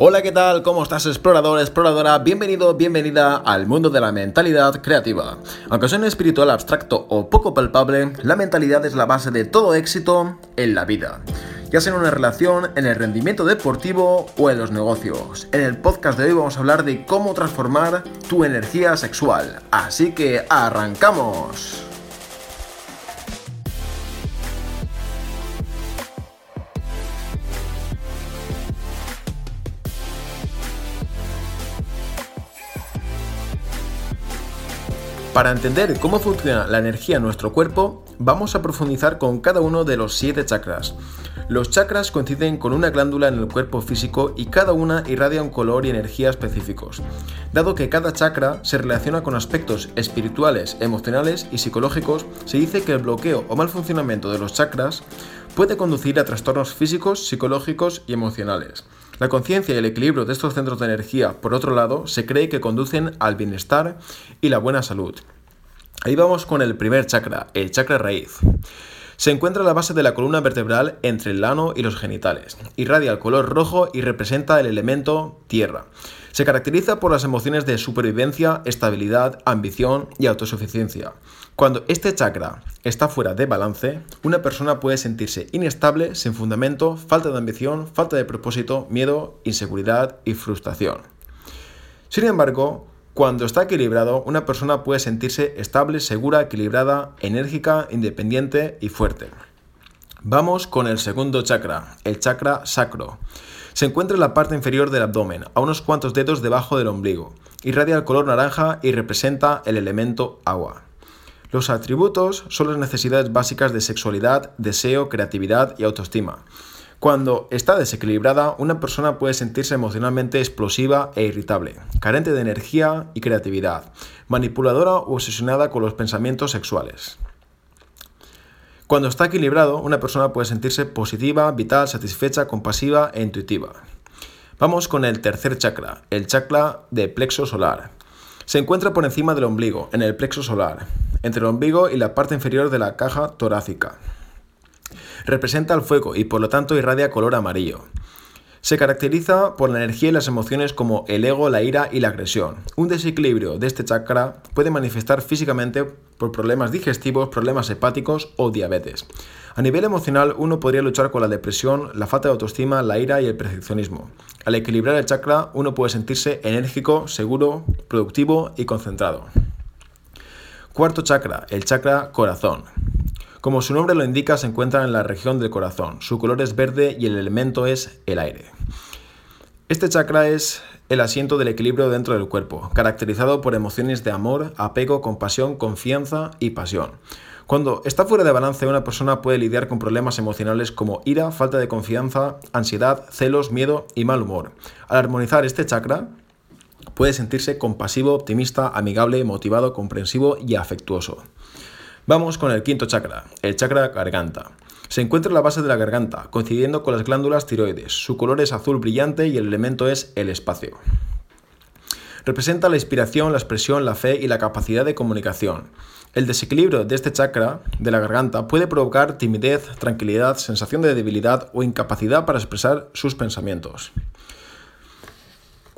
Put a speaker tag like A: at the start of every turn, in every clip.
A: Hola, ¿qué tal? ¿Cómo estás, explorador, exploradora? Bienvenido, bienvenida al mundo de la mentalidad creativa. Aunque sea un espiritual abstracto o poco palpable, la mentalidad es la base de todo éxito en la vida. Ya sea en una relación, en el rendimiento deportivo o en los negocios. En el podcast de hoy vamos a hablar de cómo transformar tu energía sexual. Así que arrancamos. Para entender cómo funciona la energía en nuestro cuerpo, vamos a profundizar con cada uno de los siete chakras. Los chakras coinciden con una glándula en el cuerpo físico y cada una irradia un color y energía específicos. Dado que cada chakra se relaciona con aspectos espirituales, emocionales y psicológicos, se dice que el bloqueo o mal funcionamiento de los chakras puede conducir a trastornos físicos, psicológicos y emocionales. La conciencia y el equilibrio de estos centros de energía, por otro lado, se cree que conducen al bienestar y la buena salud. Ahí vamos con el primer chakra, el chakra raíz. Se encuentra a la base de la columna vertebral entre el ano y los genitales. Irradia el color rojo y representa el elemento tierra. Se caracteriza por las emociones de supervivencia, estabilidad, ambición y autosuficiencia. Cuando este chakra está fuera de balance, una persona puede sentirse inestable, sin fundamento, falta de ambición, falta de propósito, miedo, inseguridad y frustración. Sin embargo, cuando está equilibrado, una persona puede sentirse estable, segura, equilibrada, enérgica, independiente y fuerte. Vamos con el segundo chakra, el chakra sacro. Se encuentra en la parte inferior del abdomen, a unos cuantos dedos debajo del ombligo. Irradia el color naranja y representa el elemento agua. Los atributos son las necesidades básicas de sexualidad, deseo, creatividad y autoestima. Cuando está desequilibrada, una persona puede sentirse emocionalmente explosiva e irritable, carente de energía y creatividad, manipuladora o obsesionada con los pensamientos sexuales. Cuando está equilibrado, una persona puede sentirse positiva, vital, satisfecha, compasiva e intuitiva. Vamos con el tercer chakra, el chakra de plexo solar. Se encuentra por encima del ombligo, en el plexo solar entre el ombligo y la parte inferior de la caja torácica. Representa el fuego y por lo tanto irradia color amarillo. Se caracteriza por la energía y las emociones como el ego, la ira y la agresión. Un desequilibrio de este chakra puede manifestar físicamente por problemas digestivos, problemas hepáticos o diabetes. A nivel emocional, uno podría luchar con la depresión, la falta de autoestima, la ira y el perfeccionismo. Al equilibrar el chakra, uno puede sentirse enérgico, seguro, productivo y concentrado. Cuarto chakra, el chakra corazón. Como su nombre lo indica, se encuentra en la región del corazón. Su color es verde y el elemento es el aire. Este chakra es el asiento del equilibrio dentro del cuerpo, caracterizado por emociones de amor, apego, compasión, confianza y pasión. Cuando está fuera de balance, una persona puede lidiar con problemas emocionales como ira, falta de confianza, ansiedad, celos, miedo y mal humor. Al armonizar este chakra, Puede sentirse compasivo, optimista, amigable, motivado, comprensivo y afectuoso. Vamos con el quinto chakra, el chakra garganta. Se encuentra en la base de la garganta, coincidiendo con las glándulas tiroides. Su color es azul brillante y el elemento es el espacio. Representa la inspiración, la expresión, la fe y la capacidad de comunicación. El desequilibrio de este chakra de la garganta puede provocar timidez, tranquilidad, sensación de debilidad o incapacidad para expresar sus pensamientos.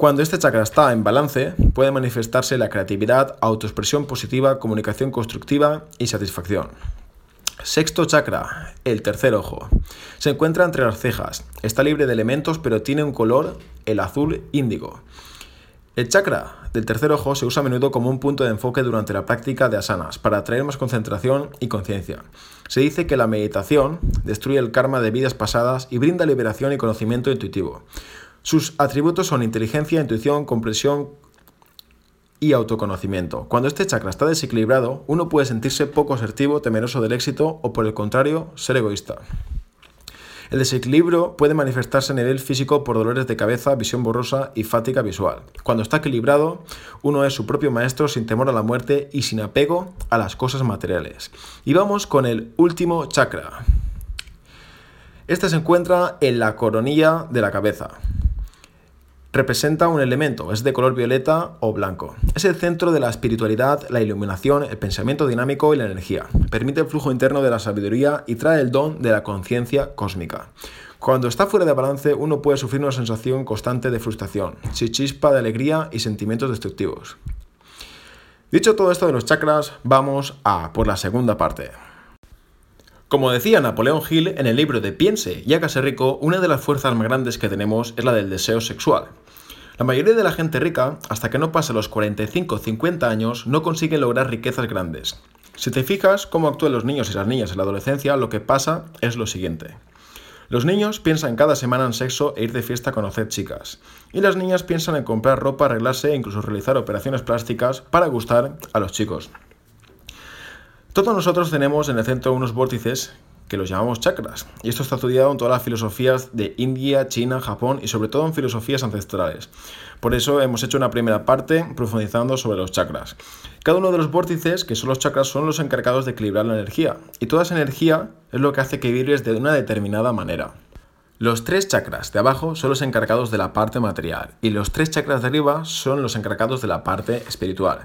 A: Cuando este chakra está en balance, puede manifestarse la creatividad, autoexpresión positiva, comunicación constructiva y satisfacción. Sexto chakra, el tercer ojo. Se encuentra entre las cejas. Está libre de elementos, pero tiene un color, el azul índigo. El chakra del tercer ojo se usa a menudo como un punto de enfoque durante la práctica de asanas, para atraer más concentración y conciencia. Se dice que la meditación destruye el karma de vidas pasadas y brinda liberación y conocimiento intuitivo. Sus atributos son inteligencia, intuición, comprensión y autoconocimiento. Cuando este chakra está desequilibrado, uno puede sentirse poco asertivo, temeroso del éxito o por el contrario, ser egoísta. El desequilibrio puede manifestarse a nivel físico por dolores de cabeza, visión borrosa y fatiga visual. Cuando está equilibrado, uno es su propio maestro sin temor a la muerte y sin apego a las cosas materiales. Y vamos con el último chakra. Este se encuentra en la coronilla de la cabeza representa un elemento, es de color violeta o blanco. Es el centro de la espiritualidad, la iluminación, el pensamiento dinámico y la energía. Permite el flujo interno de la sabiduría y trae el don de la conciencia cósmica. Cuando está fuera de balance, uno puede sufrir una sensación constante de frustración, sin chispa de alegría y sentimientos destructivos. Dicho todo esto de los chakras, vamos a por la segunda parte. Como decía Napoleón Hill en el libro de Piense y hágase rico, una de las fuerzas más grandes que tenemos es la del deseo sexual. La mayoría de la gente rica, hasta que no pase los 45 o 50 años, no consigue lograr riquezas grandes. Si te fijas cómo actúan los niños y las niñas en la adolescencia, lo que pasa es lo siguiente. Los niños piensan cada semana en sexo e ir de fiesta a conocer chicas. Y las niñas piensan en comprar ropa, arreglarse e incluso realizar operaciones plásticas para gustar a los chicos. Todos nosotros tenemos en el centro unos vórtices que los llamamos chakras. Y esto está estudiado en todas las filosofías de India, China, Japón y sobre todo en filosofías ancestrales. Por eso hemos hecho una primera parte profundizando sobre los chakras. Cada uno de los vórtices, que son los chakras, son los encargados de equilibrar la energía. Y toda esa energía es lo que hace que vibres de una determinada manera. Los tres chakras de abajo son los encargados de la parte material y los tres chakras de arriba son los encargados de la parte espiritual.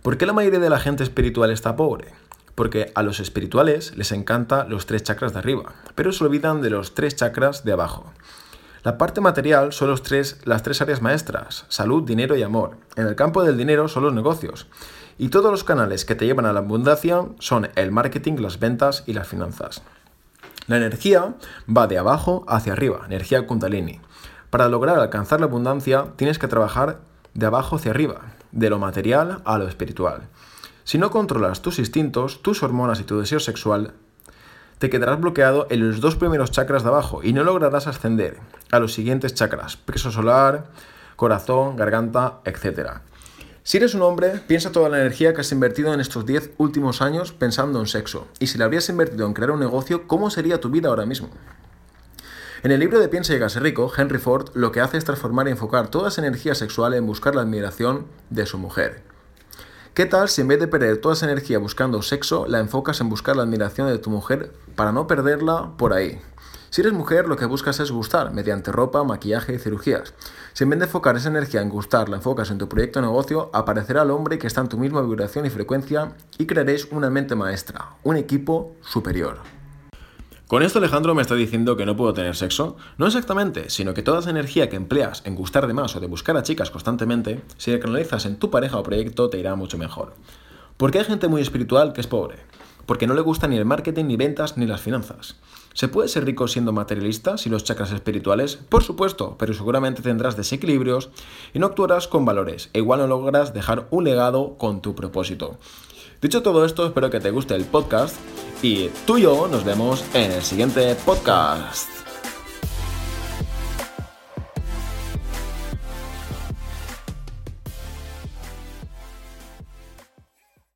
A: ¿Por qué la mayoría de la gente espiritual está pobre? Porque a los espirituales les encanta los tres chakras de arriba, pero se olvidan de los tres chakras de abajo. La parte material son los tres, las tres áreas maestras, salud, dinero y amor. En el campo del dinero son los negocios. Y todos los canales que te llevan a la abundancia son el marketing, las ventas y las finanzas. La energía va de abajo hacia arriba, energía kundalini. Para lograr alcanzar la abundancia tienes que trabajar de abajo hacia arriba, de lo material a lo espiritual. Si no controlas tus instintos, tus hormonas y tu deseo sexual, te quedarás bloqueado en los dos primeros chakras de abajo y no lograrás ascender a los siguientes chakras, peso solar, corazón, garganta, etc. Si eres un hombre, piensa toda la energía que has invertido en estos 10 últimos años pensando en sexo. Y si la habrías invertido en crear un negocio, ¿cómo sería tu vida ahora mismo? En el libro de Piensa y Gase rico, Henry Ford lo que hace es transformar y enfocar toda esa energía sexual en buscar la admiración de su mujer. ¿Qué tal si en vez de perder toda esa energía buscando sexo, la enfocas en buscar la admiración de tu mujer para no perderla por ahí? Si eres mujer, lo que buscas es gustar, mediante ropa, maquillaje y cirugías. Si en vez de enfocar esa energía en gustar, la enfocas en tu proyecto de negocio, aparecerá el hombre que está en tu misma vibración y frecuencia y crearéis una mente maestra, un equipo superior. ¿Con esto Alejandro me está diciendo que no puedo tener sexo? No exactamente, sino que toda esa energía que empleas en gustar de más o de buscar a chicas constantemente, si la canalizas en tu pareja o proyecto te irá mucho mejor. Porque hay gente muy espiritual que es pobre, porque no le gusta ni el marketing, ni ventas, ni las finanzas. ¿Se puede ser rico siendo materialista si los chakras espirituales? Por supuesto, pero seguramente tendrás desequilibrios y no actuarás con valores, e igual no logras dejar un legado con tu propósito. Dicho todo esto, espero que te guste el podcast y tú y yo nos vemos en el siguiente podcast.